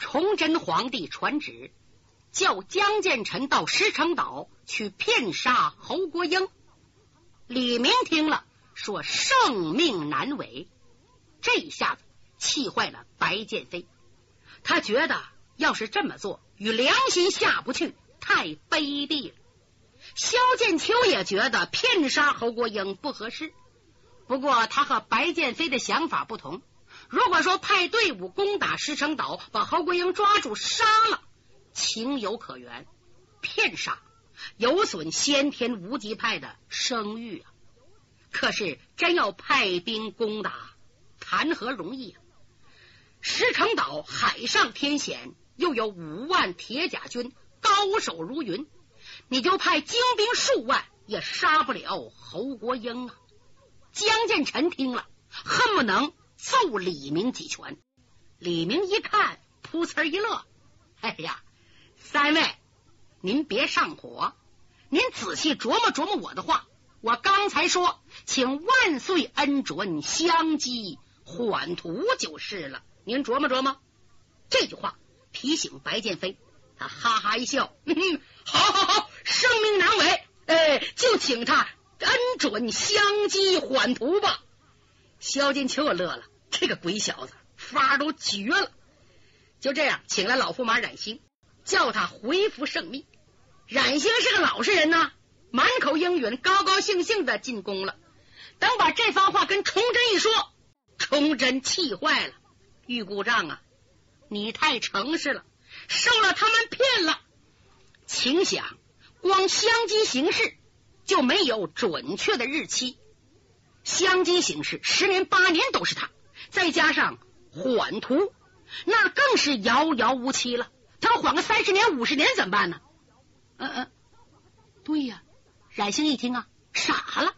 崇祯皇帝传旨，叫江建臣到石城岛去骗杀侯国英。李明听了，说圣命难违。这一下子气坏了白剑飞，他觉得要是这么做，与良心下不去，太卑鄙了。萧剑秋也觉得骗杀侯国英不合适，不过他和白剑飞的想法不同。如果说派队伍攻打石城岛，把侯国英抓住杀了，情有可原；骗杀有损先天无极派的声誉啊。可是真要派兵攻打，谈何容易啊！石城岛海上天险，又有五万铁甲军，高手如云。你就派精兵数万，也杀不了侯国英啊！江建臣听了，恨不能揍李明几拳。李明一看，噗呲一乐：“哎呀，三位，您别上火，您仔细琢磨琢磨我的话。我刚才说，请万岁恩准相机缓图就是了。您琢磨琢磨这句话，提醒白剑飞。他哈哈一笑，好好好。”生命难违，哎，就请他恩准相机缓图吧。萧金秋乐了，这个鬼小子法都绝了。就这样，请来老驸马冉兴，叫他回复圣命。冉兴是个老实人呐，满口应允，高高兴兴的进宫了。等把这番话跟崇祯一说，崇祯气坏了。玉故丈啊，你太诚实了，受了他们骗了。请想。光相机行事就没有准确的日期，相机行事十年八年都是他，再加上缓图，那更是遥遥无期了。他要缓个三十年五十年怎么办呢？嗯嗯，对呀。冉兴一听啊，傻了。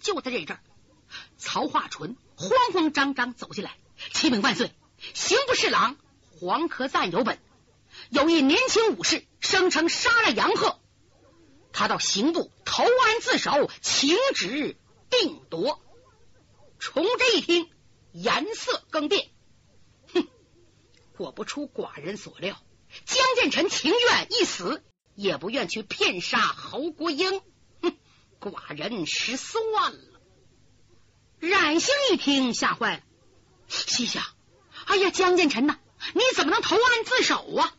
就在这阵，曹化淳慌慌张张走进来：“启禀万岁，刑部侍郎黄可赞有本，有一年轻武士声称杀了杨鹤。”他到刑部投案自首，请旨定夺。崇祯一听，颜色更变。哼，果不出寡人所料，江建臣情愿一死，也不愿去骗杀侯国英。哼，寡人失算了。冉兴一听，吓坏了，心想：哎呀，江建臣呐，你怎么能投案自首啊？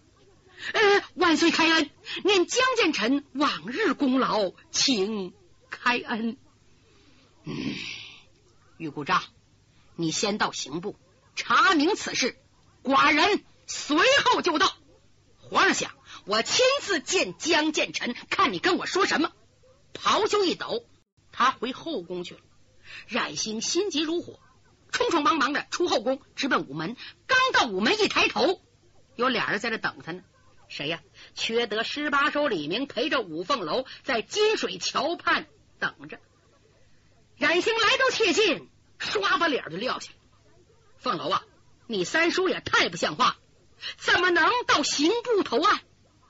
呃，万岁开恩，念江建臣往日功劳，请开恩。嗯，玉故丈，你先到刑部查明此事，寡人随后就到。皇上想我亲自见江建臣，看你跟我说什么。袍袖一抖，他回后宫去了。冉兴心急如火，匆匆忙忙的出后宫，直奔午门。刚到午门，一抬头，有俩人在这等他呢。谁呀？缺德十八手李明陪着五凤楼在金水桥畔等着。冉兴来到切近，唰把脸就撂下。凤楼啊，你三叔也太不像话，怎么能到刑部投案，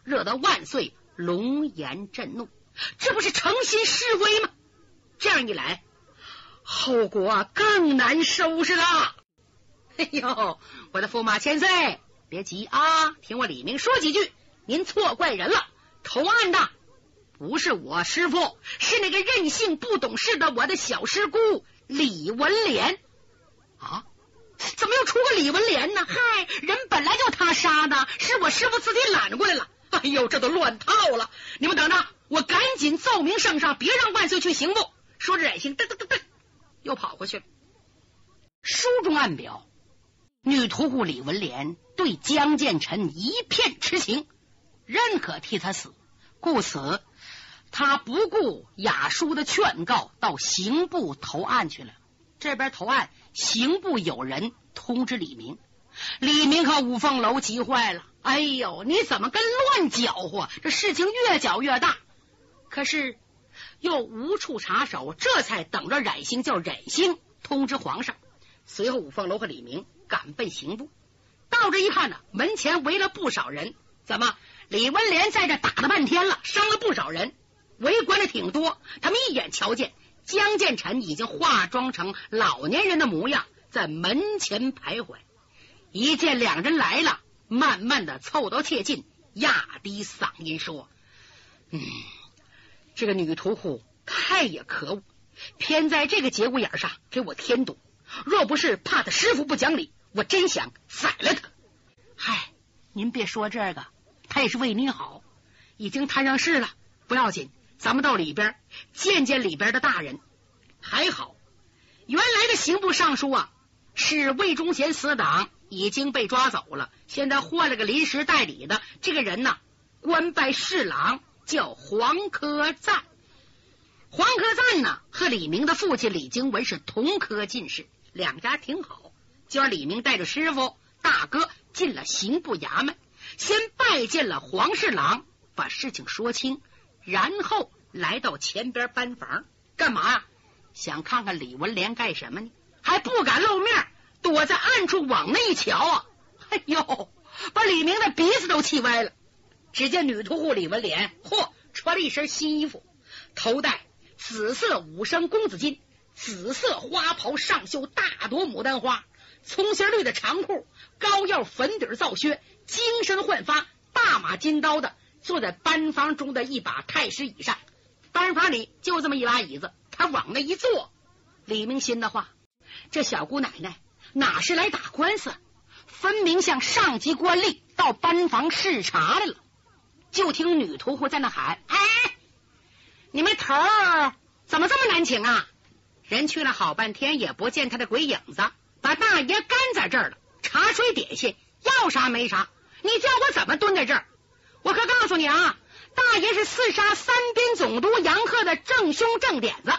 惹得万岁龙颜震怒？这不是诚心示威吗？这样一来，后果更难收拾了。哎呦，我的驸马千岁！别急啊，听我李明说几句。您错怪人了，投案的不是我师傅，是那个任性不懂事的我的小师姑李文莲啊！怎么又出个李文莲呢？嗨，人本来就他杀的，是我师傅自己揽过来了。哎呦，这都乱套了！你们等着，我赶紧奏明圣上，别让万岁去刑部。说着，冉兴噔噔噔噔又跑回去了。书中暗表。女屠户李文莲对江建臣一片痴情，认可替他死，故此他不顾雅叔的劝告，到刑部投案去了。这边投案，刑部有人通知李明，李明和五凤楼急坏了。哎呦，你怎么跟乱搅和？这事情越搅越大，可是又无处插手，这才等着冉兴叫冉兴通知皇上。随后，五凤楼和李明。赶奔刑部，到这一看呢，门前围了不少人。怎么？李文莲在这打了半天了，伤了不少人，围观的挺多。他们一眼瞧见江建臣已经化妆成老年人的模样，在门前徘徊。一见两人来了，慢慢的凑到切近，压低嗓音说：“嗯，这个女屠户太也可恶，偏在这个节骨眼上给我添堵。若不是怕他师傅不讲理，我真想宰了他。嗨，您别说这个，他也是为你好，已经摊上事了，不要紧，咱们到里边见见里边的大人。还好，原来的刑部尚书啊，是魏忠贤死党。”已经被抓走了，现在换了个临时代理的。这个人呢，官拜侍郎，叫黄科赞。黄科赞呢，和李明的父亲李经文是同科进士，两家挺好。就让李明带着师傅大哥进了刑部衙门，先拜见了黄侍郎，把事情说清，然后来到前边班房，干嘛？想看看李文莲干什么呢？还不敢露面。躲在暗处往那一瞧啊，哎呦，把李明的鼻子都气歪了。只见女屠户李文莲，嚯，穿了一身新衣服，头戴紫色五升公子巾，紫色花袍上绣大朵牡丹花，葱心绿的长裤，高腰粉底皂靴，精神焕发，大马金刀的坐在班房中的一把太师椅上。班房里就这么一把椅子，他往那一坐，李明心的话，这小姑奶奶。哪是来打官司？分明向上级官吏到班房视察来了。就听女屠户在那喊：“哎，你们头儿怎么这么难请啊？人去了好半天也不见他的鬼影子，把大爷干在这儿了。茶水点心要啥没啥，你叫我怎么蹲在这儿？我可告诉你啊，大爷是刺杀三边总督杨鹤的正凶正点子。”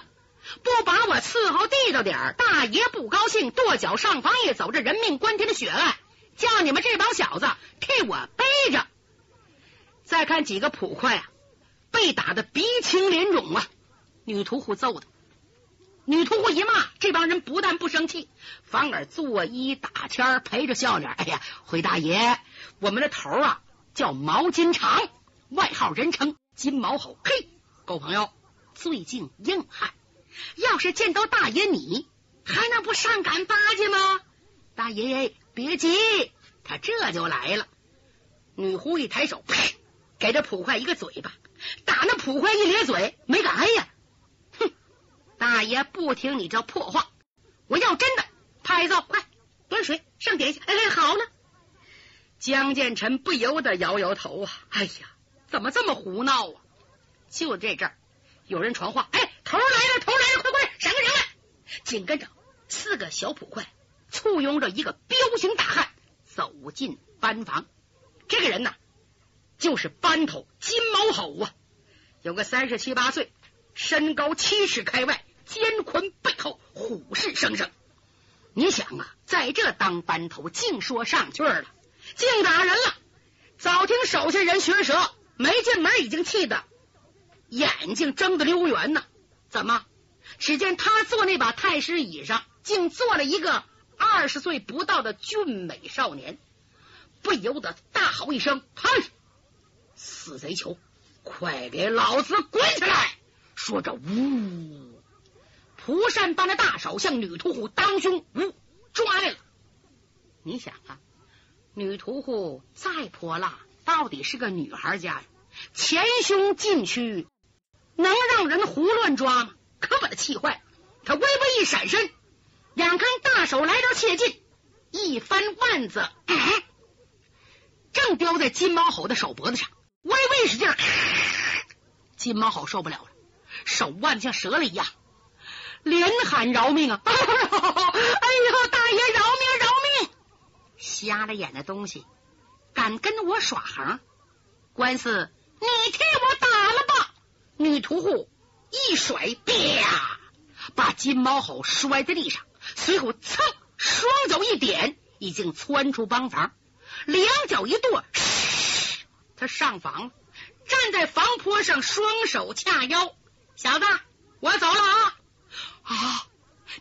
不把我伺候地道点儿，大爷不高兴，跺脚上房一走，这人命关天的血案，叫你们这帮小子替我背着。再看几个捕快啊，被打的鼻青脸肿啊！女屠户揍的，女屠户一骂，这帮人不但不生气，反而作揖打签陪着笑脸。哎呀，回大爷，我们的头啊叫毛金长，外号人称金毛猴。嘿，狗朋友，最近硬汉。要是见到大爷，你还能不上赶巴结吗？大爷别急，他这就来了。女狐一抬手，呸，给这捕快一个嘴巴，打那捕快一咧嘴，没敢挨呀。哼，大爷不听你这破话，我要真的，拍子快端水上点心。哎，好了。江建成不由得摇摇头啊，哎呀，怎么这么胡闹啊？就这阵儿，有人传话，哎。头来了，头来了，快快闪开闪开！紧跟着四个小捕快簇拥着一个彪形大汉走进班房。这个人呢，就是班头金毛吼啊，有个三十七八岁，身高七尺开外，肩宽背厚，虎视生生。你想啊，在这当班头，净说上句了，净打人了。早听手下人学舌，没进门已经气得眼睛睁得溜圆呢。怎么？只见他坐那把太师椅上，竟坐了一个二十岁不到的俊美少年，不由得大吼一声：“嗨，死贼球，快给老子滚起来！”说着，呜，蒲扇般的大手向女屠户当胸呜抓来了。你想啊，女屠户再泼辣，到底是个女孩家呀，前胸禁区。能让人胡乱抓吗？可把他气坏。他微微一闪身，眼看大手来到切近，一翻腕子，正叼在金毛猴的手脖子上，微微使劲，金毛猴受不了了，手腕像折了一样，连喊饶命啊！哎呦，大爷饶！瞎了眼的东西，敢跟我耍横？官司你替我打了吧！女屠户一甩，啪，把金毛猴摔在地上，随后蹭，双脚一点，已经窜出帮房，两脚一跺，他上房了，站在房坡上，双手掐腰。小子，我走了啊！啊！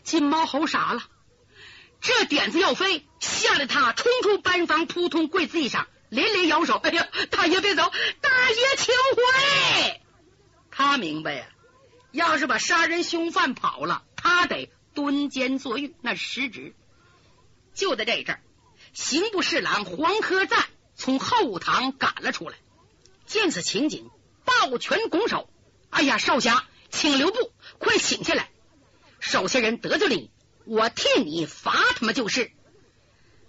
金毛猴傻了，这点子要飞，吓得他冲出班房，扑通跪地上，连连摇手。哎呀，大爷别走，大爷请回。他明白呀，要是把杀人凶犯跑了，他得蹲监坐狱，那是实职。就在这阵，刑部侍郎黄科赞从后堂赶了出来。见此情景，抱拳拱手：“哎呀，少侠，请留步，快请下来！手下人得罪了你，我替你罚他们就是。”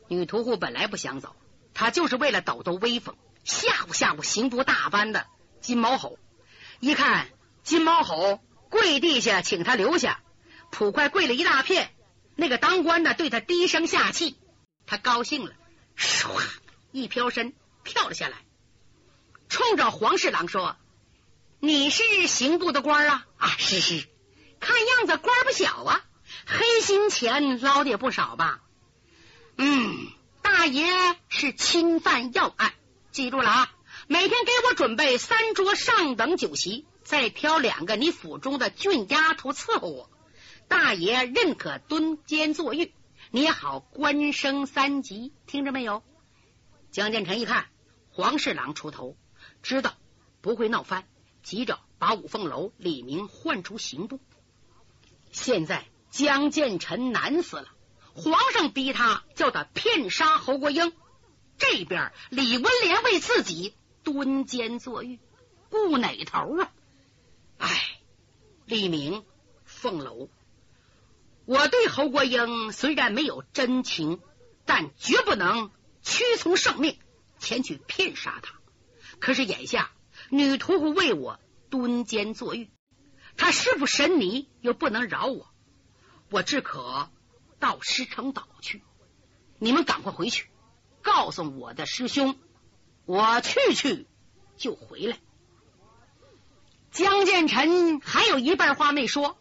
女屠户本来不想走，她就是为了抖抖威风，吓唬吓唬刑部大班的金毛吼。一看金毛吼跪地下，请他留下，捕快跪了一大片。那个当官的对他低声下气，他高兴了，唰一飘身跳了下来，冲着黄侍郎说：“你是刑部的官啊？啊，是是，看样子官不小啊，黑心钱捞的也不少吧？嗯，大爷是侵犯要案，记住了啊！每天给我准备三桌上等酒席，再挑两个你府中的俊丫头伺候我。”大爷认可蹲监坐狱，你好官升三级，听着没有？江建成一看黄侍郎出头，知道不会闹翻，急着把五凤楼李明换出刑部。现在江建臣难死了，皇上逼他叫他骗杀侯国英，这边李文莲为自己蹲监坐狱，顾哪头啊？哎，李明凤楼。我对侯国英虽然没有真情，但绝不能屈从圣命前去骗杀他。可是眼下女屠户为我蹲监坐狱，他师傅神尼又不能饶我，我只可到石城岛去。你们赶快回去，告诉我的师兄，我去去就回来。江建成还有一半话没说。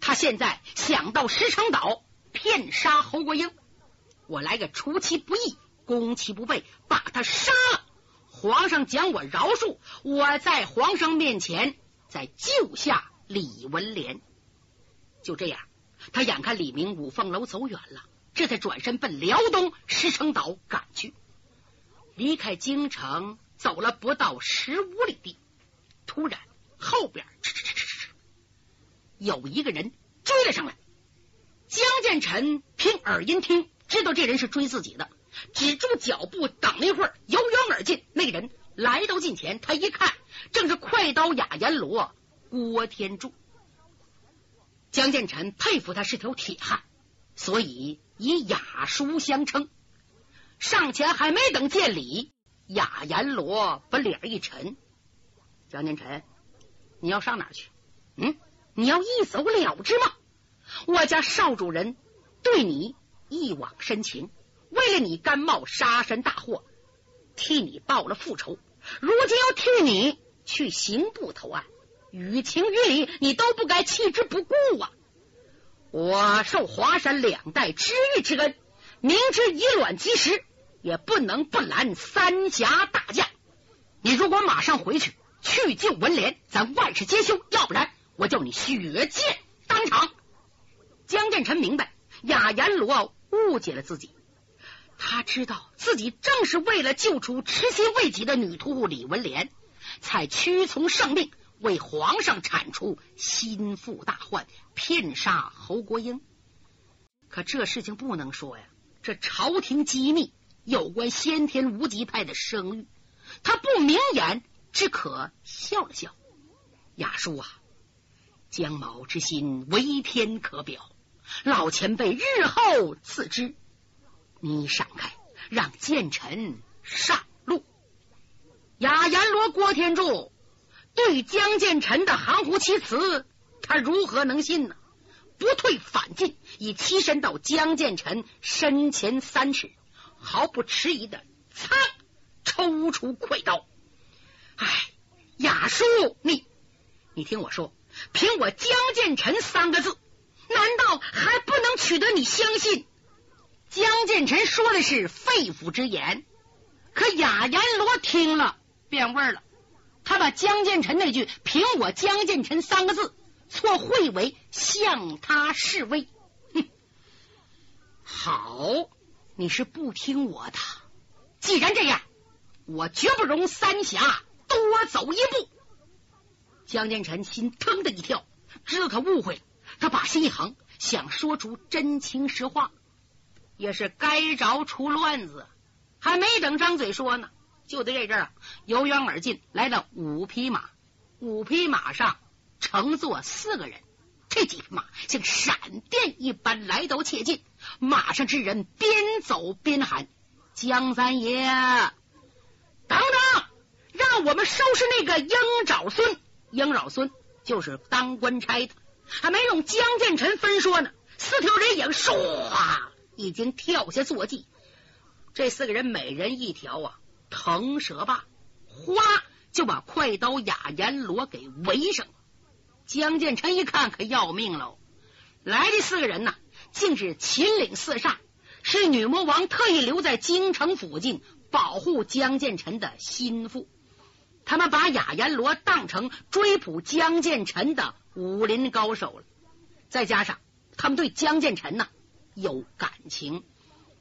他现在想到石城岛骗杀侯国英，我来个出其不意、攻其不备，把他杀了。皇上将我饶恕，我在皇上面前再救下李文莲。就这样，他眼看李明五凤楼走远了，这才转身奔辽东石城岛赶去。离开京城，走了不到十五里地，突然后边。有一个人追了上来，江建臣凭耳音听，知道这人是追自己的，止住脚步，等了一会儿，由远而近。那个人来到近前，他一看，正是快刀雅阎罗郭天柱。江建成佩服他是条铁汉，所以以雅叔相称。上前还没等见礼，雅阎罗把脸一沉：“江建成，你要上哪去？嗯？”你要一走了之吗？我家少主人对你一往深情，为了你甘冒杀身大祸，替你报了复仇。如今要替你去刑部投案，于情于理，你都不该弃之不顾啊！我受华山两代知遇之恩，明知以卵击石，也不能不拦三峡大将。你如果马上回去去救文莲，咱万事皆休；要不然。我叫你血溅当场！江建成明白雅阎罗误解了自己，他知道自己正是为了救出痴心未及的女屠户李文莲，才屈从圣命为皇上铲除心腹大患，骗杀侯国英。可这事情不能说呀，这朝廷机密有关先天无极派的声誉，他不明言，只可笑了笑。雅叔啊！江某之心为天可表，老前辈日后赐之。你闪开，让剑臣上路。雅阎罗郭天柱对江建臣的含糊其辞，他如何能信呢？不退反进，已栖身到江建臣身前三尺，毫不迟疑的擦抽出快刀。哎，雅叔，你你听我说。凭我江建臣三个字，难道还不能取得你相信？江建臣说的是肺腑之言，可雅阎罗听了变味了，他把江建成那句“凭我江建成三个字”错会为向他示威。哼，好，你是不听我的。既然这样，我绝不容三峡多走一步。江建成心腾的一跳，知道他误会了，他把心一横，想说出真情实话，也是该着出乱子。还没等张嘴说呢，就在这阵儿，由远而近来了五匹马，五匹马上乘坐四个人。这几匹马像闪电一般来到切近，马上之人边走边喊：“江三爷，等等，让我们收拾那个鹰爪孙。鹰爪孙就是当官差的。”还没用江建成分说呢，四条人影唰已经跳下坐骑。这四个人每人一条啊腾蛇把，哗就把快刀雅阎罗给围上了。江建成一看，可要命喽！来的四个人呢，竟是秦岭四煞，是女魔王特意留在京城附近保护江建成的心腹。他们把雅阎罗当成追捕江建成的武林高手了，再加上他们对江建成呢有感情，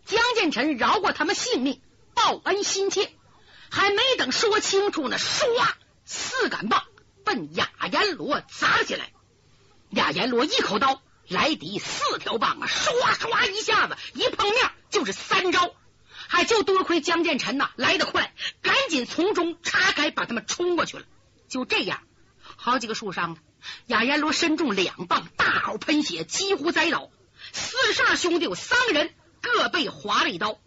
江建成饶过他们性命，报恩心切。还没等说清楚呢，唰，四杆棒奔雅阎罗砸起来。雅阎罗一口刀来抵四条棒啊，唰唰一下子一碰面就是三招。还就多亏江建成呐来得快，赶紧从中叉开，把他们冲过去了。就这样，好几个树上，雅阎罗身中两棒，大口喷血，几乎栽倒。四煞兄弟有三个人各被划了一刀，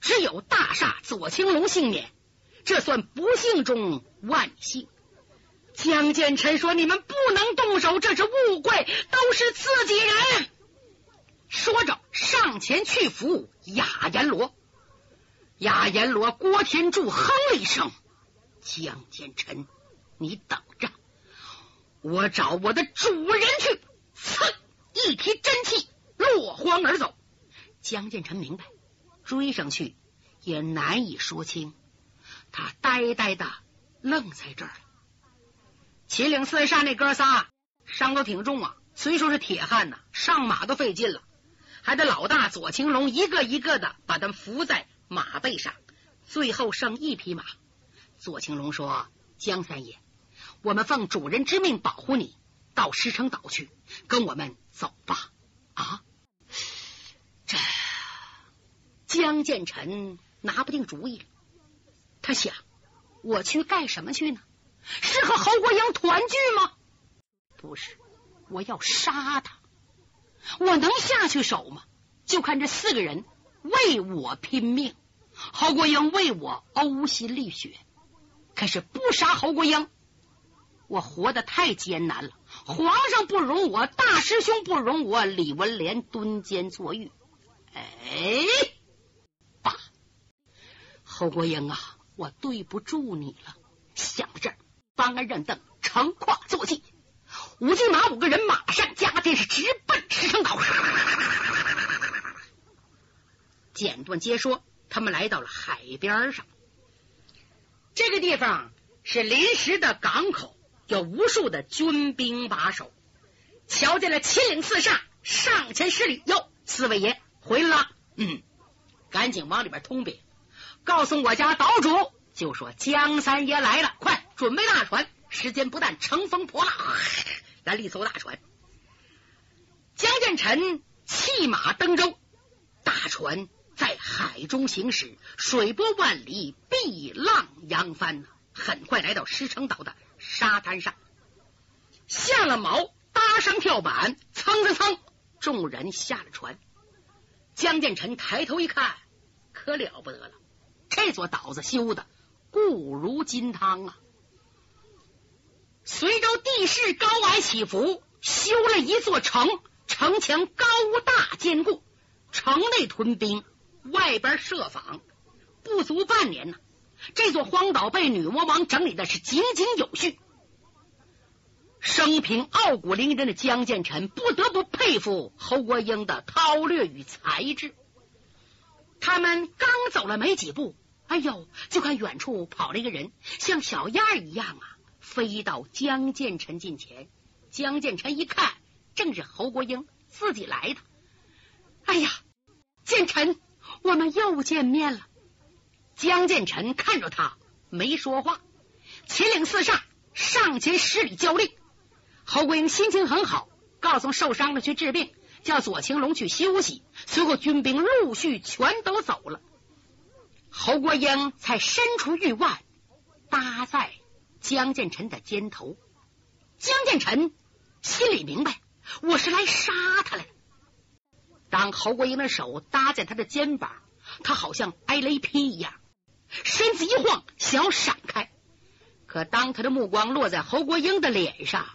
只有大煞左青龙幸免，这算不幸中万幸。江建成说：“你们不能动手，这是误会，都是自己人。”说着上前去扶雅阎罗。雅阎罗、郭天柱哼了一声：“江建成，你等着，我找我的主人去。”噌，一提真气，落荒而走。江建成明白，追上去也难以说清，他呆呆的愣在这儿了。秦岭四煞那哥仨伤都挺重啊，虽说是铁汉呐，上马都费劲了，还得老大左青龙一个一个的把他们扶在。马背上，最后剩一匹马。左青龙说：“江三爷，我们奉主人之命保护你，到石城岛去，跟我们走吧。”啊，这江建成拿不定主意了。他想：我去干什么去呢？是和侯国英团聚吗？不是，我要杀他。我能下去手吗？就看这四个人。为我拼命，侯国英为我呕心沥血。可是不杀侯国英，我活得太艰难了。皇上不容我，大师兄不容我，李文莲蹲监坐狱。哎，侯国英啊，我对不住你了。想到这儿，方安认凳，乘胯坐骑，五骑马五个人马上加鞭，是直奔石城岛。简短接说，他们来到了海边上。这个地方是临时的港口，有无数的军兵把守。瞧见了秦岭四煞，上前施礼：“哟，四位爷回来了。”嗯，赶紧往里边通禀，告诉我家岛主，就说江三爷来了，快准备大船，时间不但乘风破浪，来了一艘大船。江建成弃马登舟，大船。在海中行驶，水波万里，碧浪扬帆，很快来到石城岛的沙滩上，下了锚，搭上跳板，蹭蹭蹭，众人下了船。江建成抬头一看，可了不得了，这座岛子修的固如金汤啊！随着地势高矮起伏，修了一座城，城墙高大坚固，城内屯兵。外边设防，不足半年呢，这座荒岛被女魔王整理的是井井有序。生平傲骨凌人的江建臣不得不佩服侯国英的韬略与才智。他们刚走了没几步，哎呦，就看远处跑了一个人，像小燕一样啊，飞到江建成近前。江建成一看，正是侯国英自己来的。哎呀，建成！我们又见面了。江建成看着他，没说话。秦岭四煞上前施礼交令。侯国英心情很好，告诉受伤的去治病，叫左青龙去休息。随后军兵陆续全都走了。侯国英才伸出玉腕搭在江建成的肩头。江建成心里明白，我是来杀他来。当侯国英的手搭在他的肩膀，他好像挨雷劈一样，身子一晃，想要闪开。可当他的目光落在侯国英的脸上，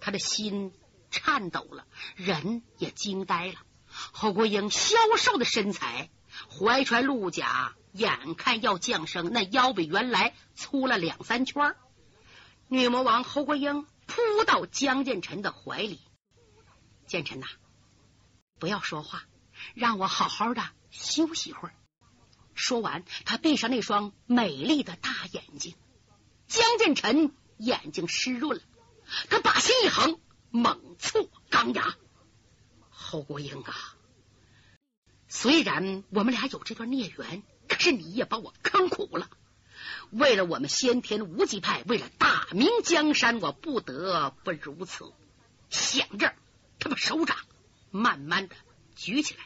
他的心颤抖了，人也惊呆了。侯国英消瘦的身材，怀揣鹿甲，眼看要降生，那腰比原来粗了两三圈。女魔王侯国英扑到江建成的怀里，建成呐。不要说话，让我好好的休息一会儿。说完，他闭上那双美丽的大眼睛。江建成眼睛湿润了，他把心一横，猛挫钢牙。侯国英啊，虽然我们俩有这段孽缘，可是你也把我坑苦了。为了我们先天无极派，为了大明江山，我不得不如此。想着，他把手掌。慢慢的举起来，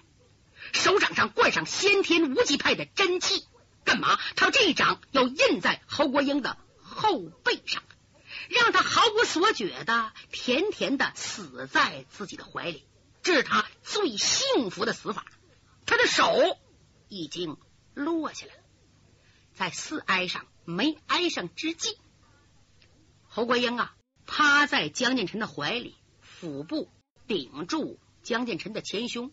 手掌上灌上先天无极派的真气，干嘛？他这一掌要印在侯国英的后背上，让他毫无所觉的甜甜的死在自己的怀里，这是他最幸福的死法。他的手已经落下来了，在似挨上没挨上之际，侯国英啊趴在江建成的怀里，腹部顶住。江建成的前胸，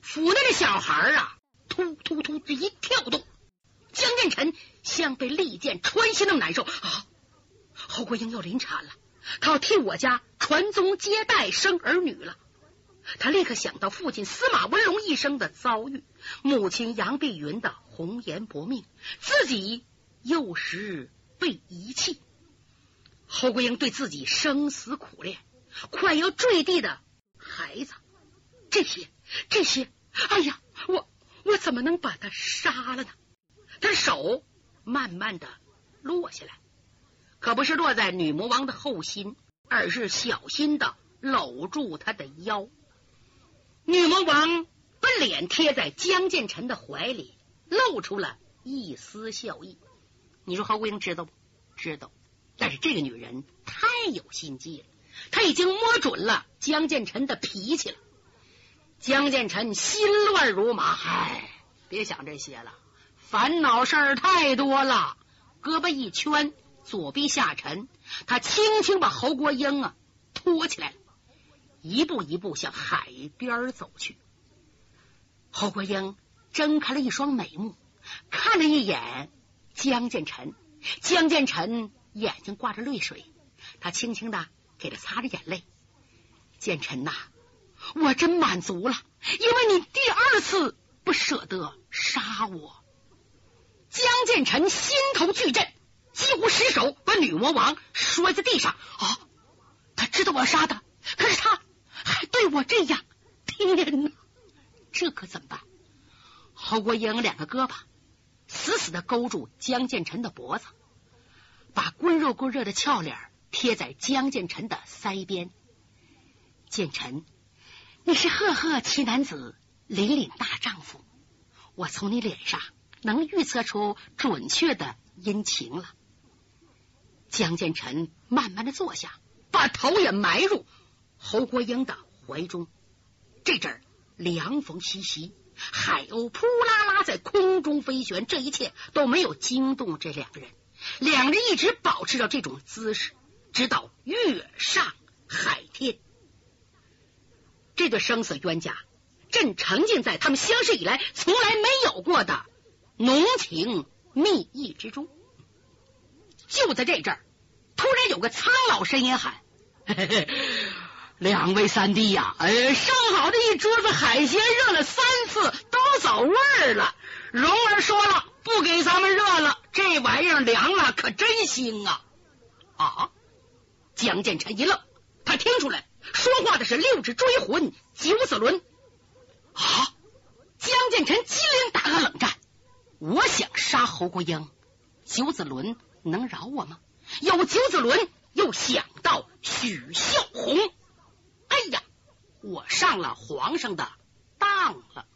府内的小孩啊，突突突这一跳动，江建成像被利剑穿心那么难受啊！侯国英要临产了，他要替我家传宗接代生儿女了。他立刻想到父亲司马文龙一生的遭遇，母亲杨碧云的红颜薄命，自己幼时被遗弃。侯国英对自己生死苦恋，快要坠地的。孩子，这些这些，哎呀，我我怎么能把他杀了呢？他手慢慢的落下来，可不是落在女魔王的后心，而是小心的搂住她的腰。女魔王把脸贴在江建成的怀里，露出了一丝笑意。你说侯国英知道不？知道，但是这个女人太有心计了。她已经摸准了江建成的脾气了。江建成心乱如麻，唉，别想这些了，烦恼事儿太多了。胳膊一圈，左臂下沉，他轻轻把侯国英啊拖起来，一步一步向海边走去。侯国英睁开了一双美目，看了一眼江建成。江建成眼睛挂着泪水，他轻轻的。给他擦着眼泪，建成呐，我真满足了，因为你第二次不舍得杀我。江建成心头巨震，几乎失手把女魔王摔在地上。啊，他知道我要杀他，可是他还对我这样，天哪，这可怎么办？侯国英两个胳膊死死的勾住江建成的脖子，把滚热滚热的俏脸。贴在江建成的腮边，建成，你是赫赫奇男子，凛凛大丈夫，我从你脸上能预测出准确的阴晴了。江建成慢慢的坐下，把头也埋入侯国英的怀中。这阵儿凉风习习，海鸥扑啦啦在空中飞旋，这一切都没有惊动这两个人，两人一直保持着这种姿势。直到月上海天，这对生死冤家正沉浸在他们相识以来从来没有过的浓情蜜意之中。就在这阵儿，突然有个苍老声音喊：“嘿嘿两位三弟呀，呃，上好的一桌子海鲜，热了三次都走味儿了。蓉儿说了，不给咱们热了，这玩意儿凉了可真腥啊！啊！”江建成一愣，他听出来说话的是六指追魂九子轮啊！江建成机灵打个冷战，我想杀侯国英，九子轮能饶我吗？有九子伦，又想到许孝宏，哎呀，我上了皇上的当了。